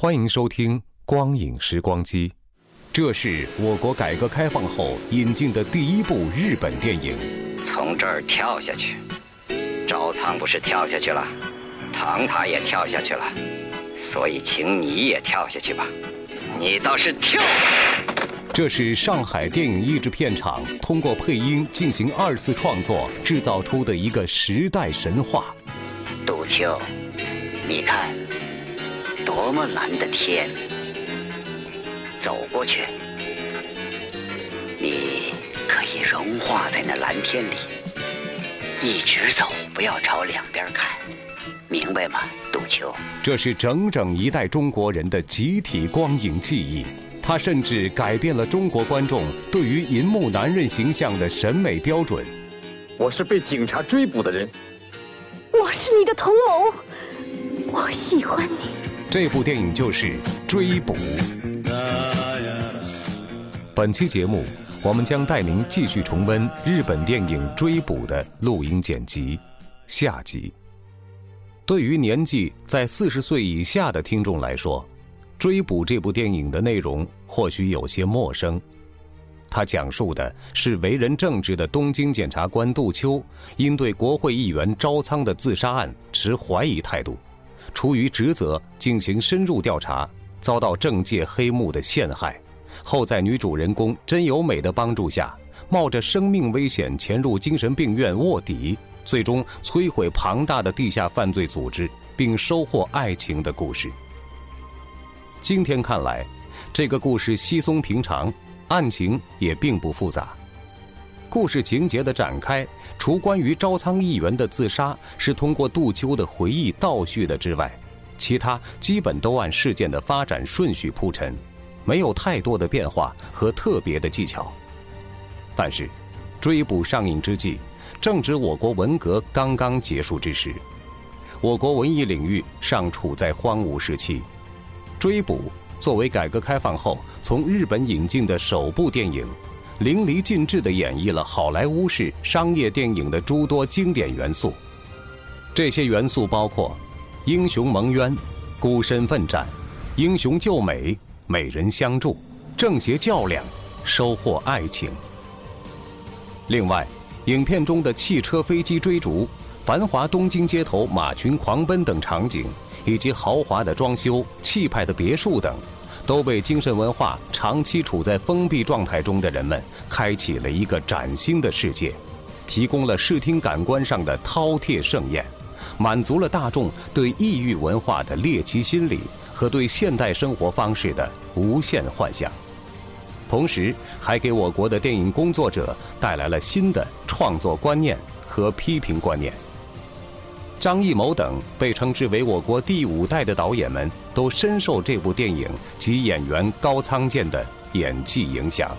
欢迎收听《光影时光机》，这是我国改革开放后引进的第一部日本电影。从这儿跳下去，招仓不是跳下去了，唐塔也跳下去了，所以请你也跳下去吧。你倒是跳！这是上海电影译制片厂通过配音进行二次创作制造出的一个时代神话。杜秋，你看，多么蓝的天！走过去，你可以融化在那蓝天里，一直走，不要朝两边看，明白吗，杜秋？这是整整一代中国人的集体光影记忆。它甚至改变了中国观众对于银幕男人形象的审美标准。我是被警察追捕的人。我是你的同谋，我喜欢你。这部电影就是《追捕》。本期节目，我们将带您继续重温日本电影《追捕》的录音剪辑，下集。对于年纪在四十岁以下的听众来说，《追捕》这部电影的内容或许有些陌生。它讲述的是为人正直的东京检察官杜秋，因对国会议员招仓的自杀案持怀疑态度，出于职责进行深入调查，遭到政界黑幕的陷害，后在女主人公真由美的帮助下，冒着生命危险潜入精神病院卧底，最终摧毁庞大的地下犯罪组织，并收获爱情的故事。今天看来，这个故事稀松平常。案情也并不复杂，故事情节的展开，除关于招仓议员的自杀是通过杜秋的回忆倒叙的之外，其他基本都按事件的发展顺序铺陈，没有太多的变化和特别的技巧。但是，追捕上映之际，正值我国文革刚刚结束之时，我国文艺领域尚处在荒芜时期，追捕。作为改革开放后从日本引进的首部电影，淋漓尽致地演绎了好莱坞式商业电影的诸多经典元素。这些元素包括英雄蒙冤、孤身奋战、英雄救美、美人相助、正邪较量、收获爱情。另外，影片中的汽车、飞机追逐、繁华东京街头马群狂奔等场景。以及豪华的装修、气派的别墅等，都为精神文化长期处在封闭状态中的人们开启了一个崭新的世界，提供了视听感官上的饕餮盛宴，满足了大众对异域文化的猎奇心理和对现代生活方式的无限幻想，同时还给我国的电影工作者带来了新的创作观念和批评观念。张艺谋等被称之为我国第五代的导演们，都深受这部电影及演员高仓健的演技影响。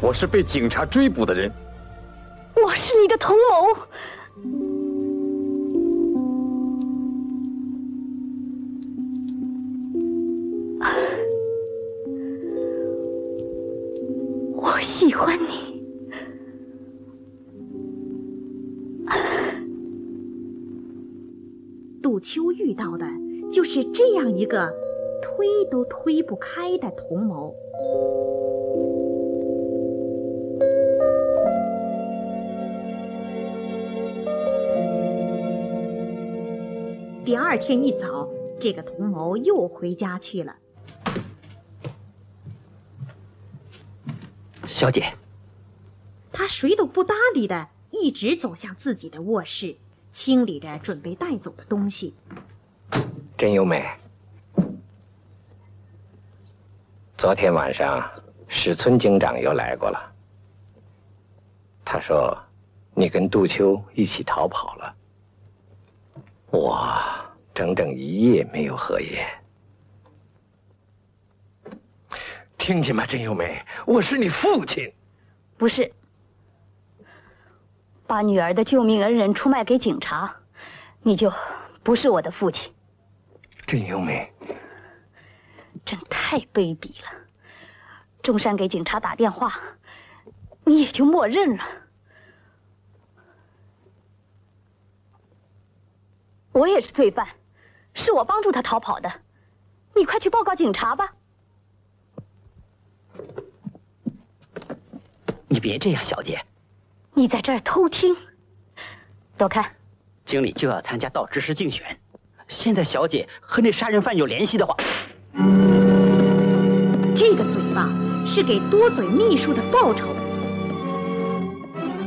我是被警察追捕的人。我是你的同谋。遇到的就是这样一个推都推不开的同谋。第二天一早这个同谋又回家去了。小姐。他谁都不搭理的一直走向自己的卧室清理着准备带走的东西。真优美，昨天晚上史村警长又来过了。他说，你跟杜秋一起逃跑了。我整整一夜没有合眼。听见吗，真优美？我是你父亲。不是，把女儿的救命恩人出卖给警察，你就不是我的父亲。真优美，真太卑鄙了！中山给警察打电话，你也就默认了。我也是罪犯，是我帮助他逃跑的。你快去报告警察吧。你别这样，小姐。你在这儿偷听，躲开。经理就要参加道知识竞选，现在小姐和那杀人犯有联系的话，这个嘴巴是给多嘴秘书的报酬。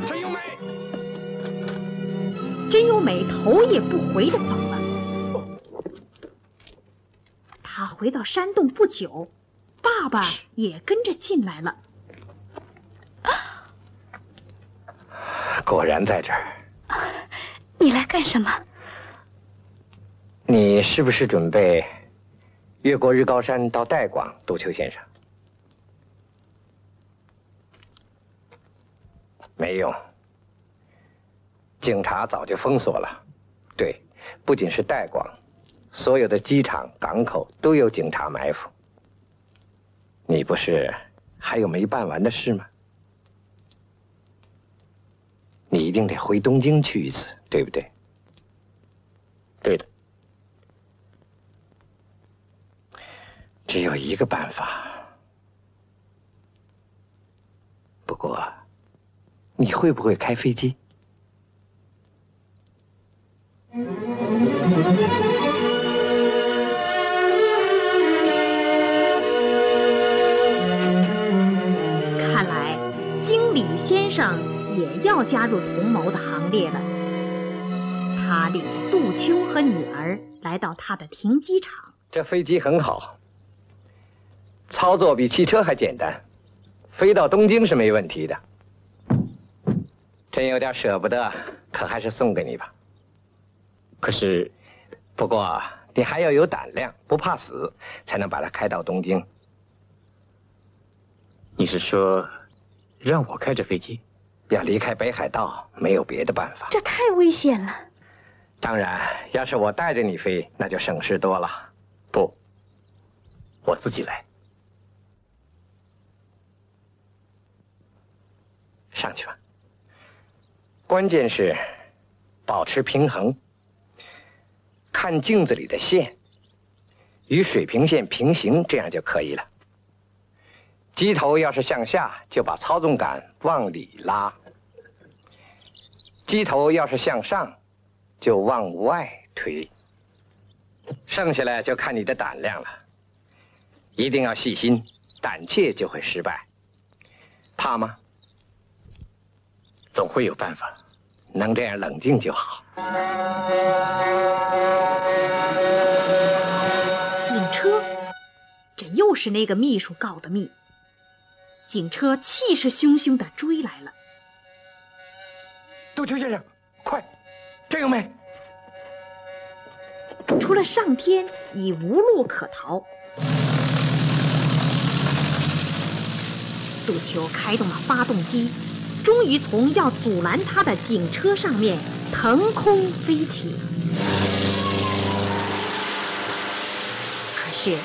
真优美，真优美头也不回的走了。他回到山洞不久，爸爸也跟着进来了。果然在这儿。你来干什么？你是不是准备越过日高山到代广，杜秋先生？没用，警察早就封锁了。对，不仅是代广，所有的机场、港口都有警察埋伏。你不是还有没办完的事吗？你一定得回东京去一次，对不对？对的。只有一个办法，不过，你会不会开飞机？看来经理先生也要加入同谋的行列了。他领着杜秋和女儿来到他的停机场。这飞机很好，操作比汽车还简单，飞到东京是没问题的。真有点舍不得，可还是送给你吧。可是，不过你还要有胆量，不怕死，才能把它开到东京。你是说，让我开着飞机？要离开北海道，没有别的办法。这太危险了。当然，要是我带着你飞，那就省事多了。不，我自己来。上去吧。关键是保持平衡，看镜子里的线与水平线平行，这样就可以了。机头要是向下，就把操纵杆往里拉；机头要是向上，就往外推。剩下来就看你的胆量了。一定要细心，胆怯就会失败。怕吗？总会有办法。能这样冷静就好。警车，这又是那个秘书告的密。警车气势汹汹的追来了。杜秋先生，快，这个没。除了上天，已无路可逃。杜秋开动了发动机，终于从要阻拦他的警车上面腾空飞起。可是，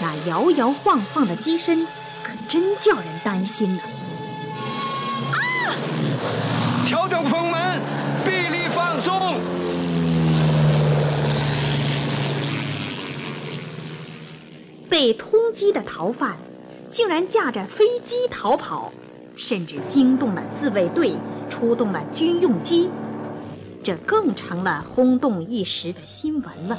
那摇摇晃晃的机身，可真叫人担心呢。啊！调整风门，臂力放松。被通缉的逃犯，竟然驾着飞机逃跑，甚至惊动了自卫队，出动了军用机。这更成了轰动一时的新闻了。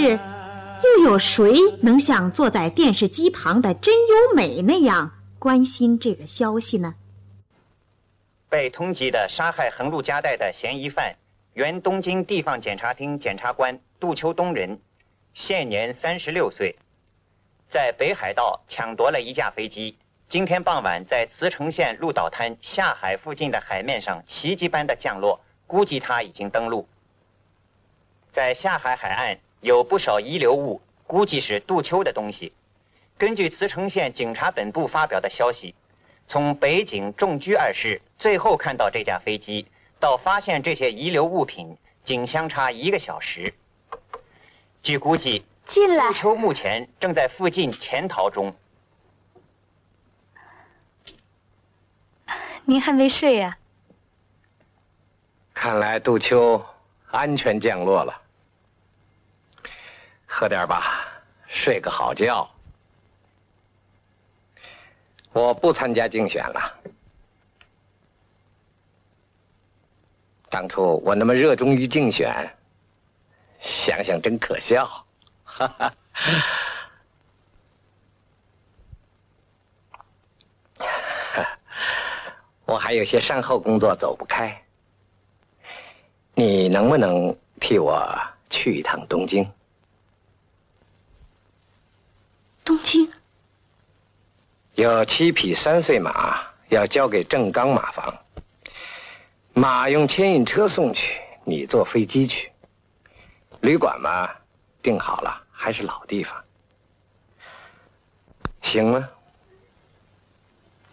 是，又有谁能像坐在电视机旁的真由美那样关心这个消息呢？被通缉的杀害横路家代的嫌疑犯，原东京地方检察厅检察官杜秋东人，现年三十六岁，在北海道抢夺了一架飞机。今天傍晚在茨城县鹿岛滩下海附近的海面上奇迹般的降落，估计他已经登陆。在下海海岸。有不少遗留物，估计是杜秋的东西。根据茨城县警察本部发表的消息，从北井重居二世最后看到这架飞机，到发现这些遗留物品，仅相差一个小时。据估计，进来。杜秋目前正在附近潜逃中。您还没睡呀？看来杜秋安全降落了。喝点吧，睡个好觉。我不参加竞选了。当初我那么热衷于竞选，想想真可笑。哈哈。我还有些善后工作走不开，你能不能替我去一趟东京？东京有七匹三岁马要交给正刚马房，马用牵引车送去，你坐飞机去。旅馆嘛，定好了，还是老地方，行吗？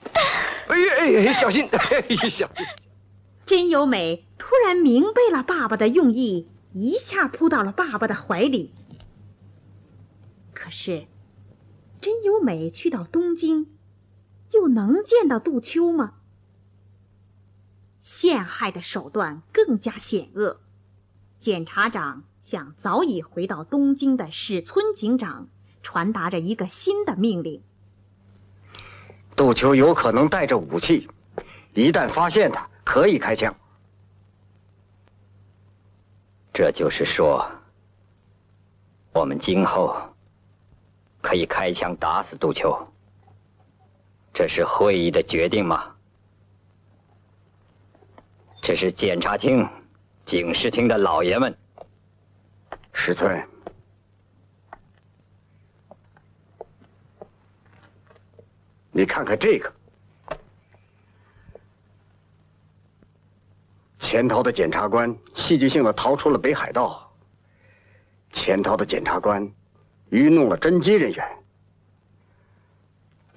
哎呀哎呀，小心！哎小心！真由美突然明白了爸爸的用意，一下扑到了爸爸的怀里。可是。真由美去到东京，又能见到杜秋吗？陷害的手段更加险恶。检察长向早已回到东京的史村警长传达着一个新的命令：杜秋有可能带着武器，一旦发现他，可以开枪。这就是说，我们今后。可以开枪打死杜秋，这是会议的决定吗？这是检察厅、警视厅的老爷们。石村，你看看这个，潜逃的检察官戏剧性的逃出了北海道。潜逃的检察官。愚弄了侦缉人员。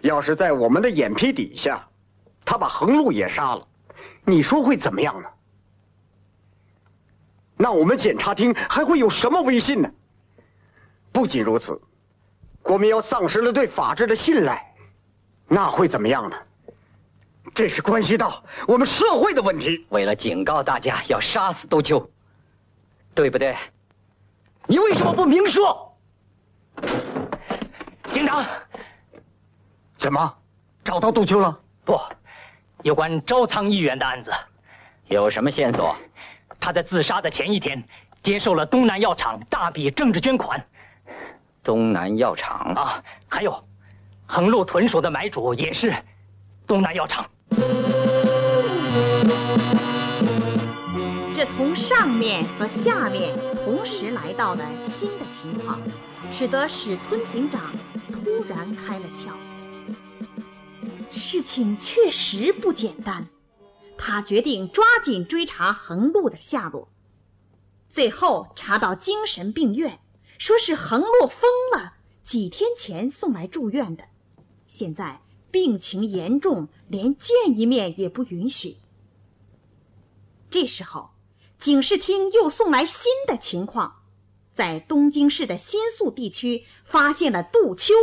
要是在我们的眼皮底下，他把横路也杀了，你说会怎么样呢？那我们检察厅还会有什么威信呢？不仅如此，国民要丧失了对法治的信赖，那会怎么样呢？这是关系到我们社会的问题。为了警告大家要杀死杜秋，对不对？你为什么不明说？警长，怎么找到杜秋了？不，有关招仓议员的案子，有什么线索？他在自杀的前一天接受了东南药厂大笔政治捐款。东南药厂啊，还有横路屯所的买主也是东南药厂。这从上面和下面同时来到的新的情况，使得史村警长突然开了窍。事情确实不简单，他决定抓紧追查横路的下落。最后查到精神病院，说是横路疯了，几天前送来住院的，现在病情严重，连见一面也不允许。这时候，警视厅又送来新的情况，在东京市的新宿地区发现了杜秋，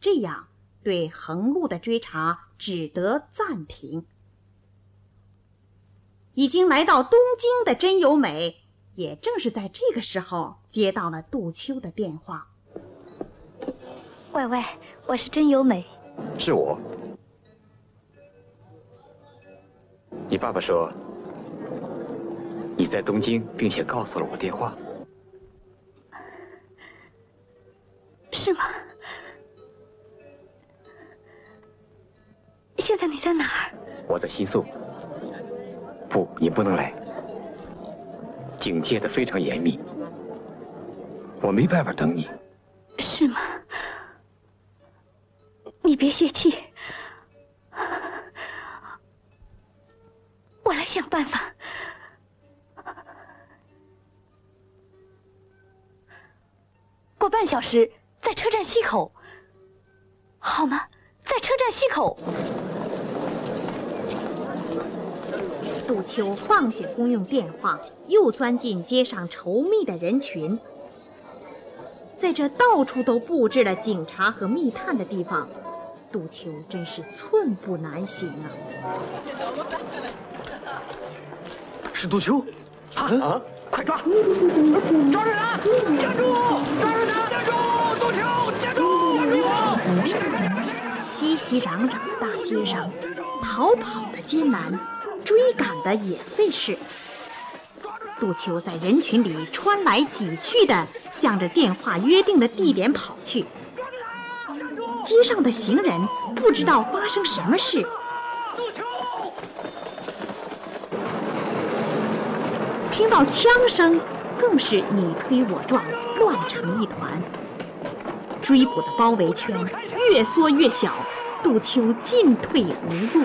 这样对横路的追查只得暂停。已经来到东京的真由美，也正是在这个时候接到了杜秋的电话。喂喂，我是真由美。是我。你爸爸说你在东京，并且告诉了我电话。是吗？现在你在哪儿？我在新宿。不，你不能来。警戒的非常严密，我没办法等你。是吗？你别泄气，我来想办法。过半小时在车站西口，好吗？在车站西口。杜秋放下公用电话，又钻进街上稠密的人群。在这到处都布置了警察和密探的地方，杜秋真是寸步难行啊！是杜秋，啊啊！快抓！抓住他！站住！抓住他！站住！杜秋！站住！熙熙攘攘的大街上，逃跑的艰难。追赶的也费事。杜秋在人群里穿来挤去的，向着电话约定的地点跑去。街上的行人不知道发生什么事。听到枪声，更是你推我撞，乱成一团。追捕的包围圈越缩越小，杜秋进退无路。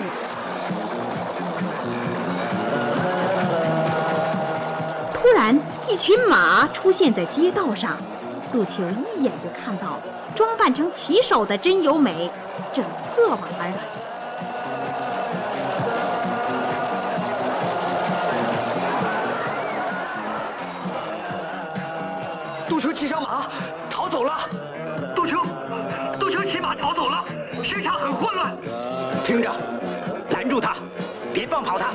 然，一群马出现在街道上，杜秋一眼就看到装扮成骑手的真由美正策马而来。杜秋骑上马逃走了，杜秋，杜秋骑马逃走了，现场很混乱。听着，拦住他，别放跑他。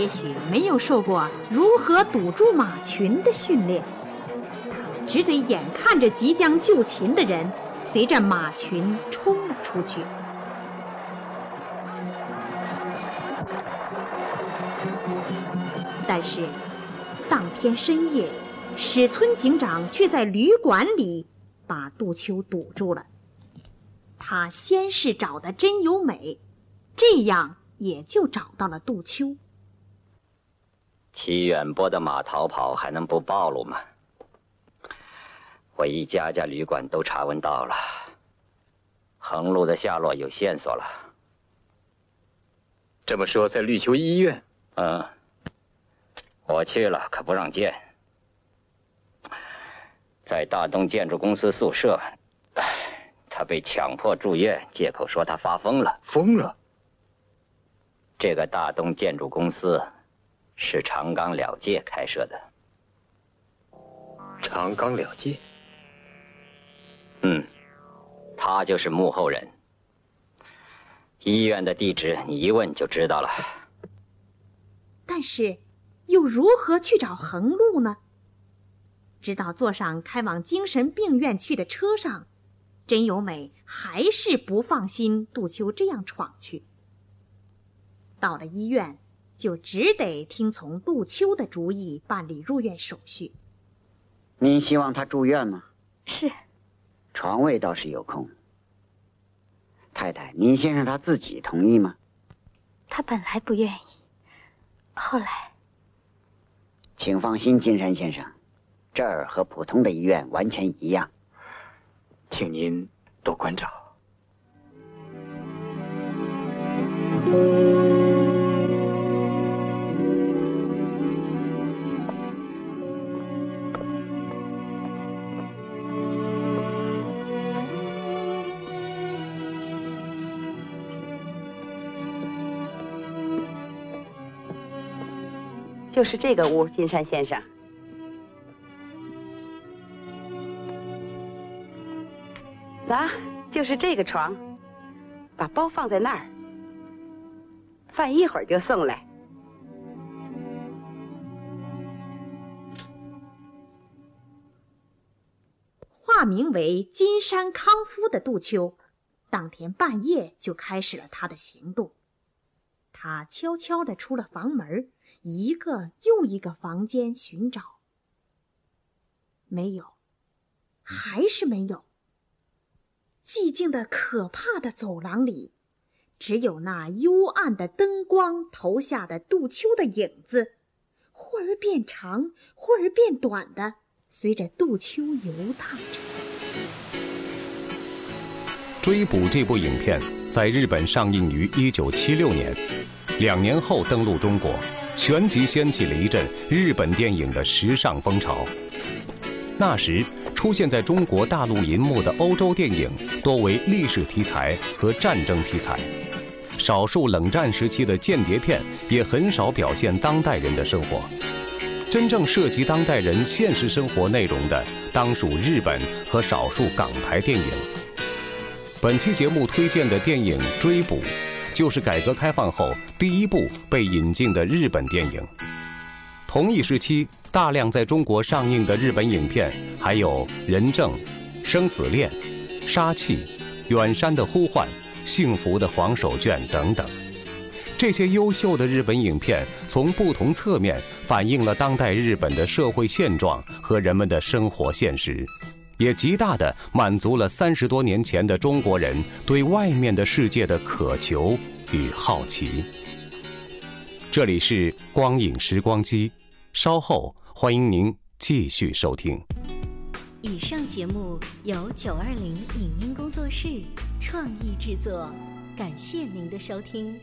也许没有受过如何堵住马群的训练，他们只得眼看着即将就擒的人随着马群冲了出去。但是，当天深夜，史村警长却在旅馆里把杜秋堵住了。他先是找的真由美，这样也就找到了杜秋。齐远波的马逃跑还能不暴露吗？我一家家旅馆都查问到了，横路的下落有线索了。这么说，在绿球医院？嗯，我去了，可不让见。在大东建筑公司宿舍，他被强迫住院，借口说他发疯了。疯了？这个大东建筑公司。是长冈了介开设的。长冈了介，嗯，他就是幕后人。医院的地址你一问就知道了。但是，又如何去找横路呢？直到坐上开往精神病院去的车上，真由美还是不放心杜秋这样闯去。到了医院。就只得听从杜秋的主意办理入院手续。您希望他住院吗？是。床位倒是有空。太太，您先生他自己同意吗？他他本来不愿意，后来……请放心，金山先生，这儿和普通的医院完全一样，请您多关照。就是这个屋，金山先生。来，就是这个床，把包放在那儿，饭一会儿就送来。化名为金山康夫的杜秋，当天半夜就开始了他的行动。他悄悄地出了房门，一个又一个房间寻找，没有，还是没有。寂静的、可怕的走廊里，只有那幽暗的灯光投下的杜秋的影子，忽而变长，忽而变短的，随着杜秋游荡着。《追捕》这部影片在日本上映于一九七六年，两年后登陆中国，旋即掀起了一阵日本电影的时尚风潮。那时出现在中国大陆银幕的欧洲电影多为历史题材和战争题材，少数冷战时期的间谍片也很少表现当代人的生活。真正涉及当代人现实生活内容的，当属日本和少数港台电影。本期节目推荐的电影《追捕》，就是改革开放后第一部被引进的日本电影。同一时期，大量在中国上映的日本影片还有《人证》《生死恋》《杀气》《远山的呼唤》《幸福的黄手绢》等等。这些优秀的日本影片，从不同侧面反映了当代日本的社会现状和人们的生活现实。也极大的满足了三十多年前的中国人对外面的世界的渴求与好奇。这里是光影时光机，稍后欢迎您继续收听。以上节目由九二零影音工作室创意制作，感谢您的收听。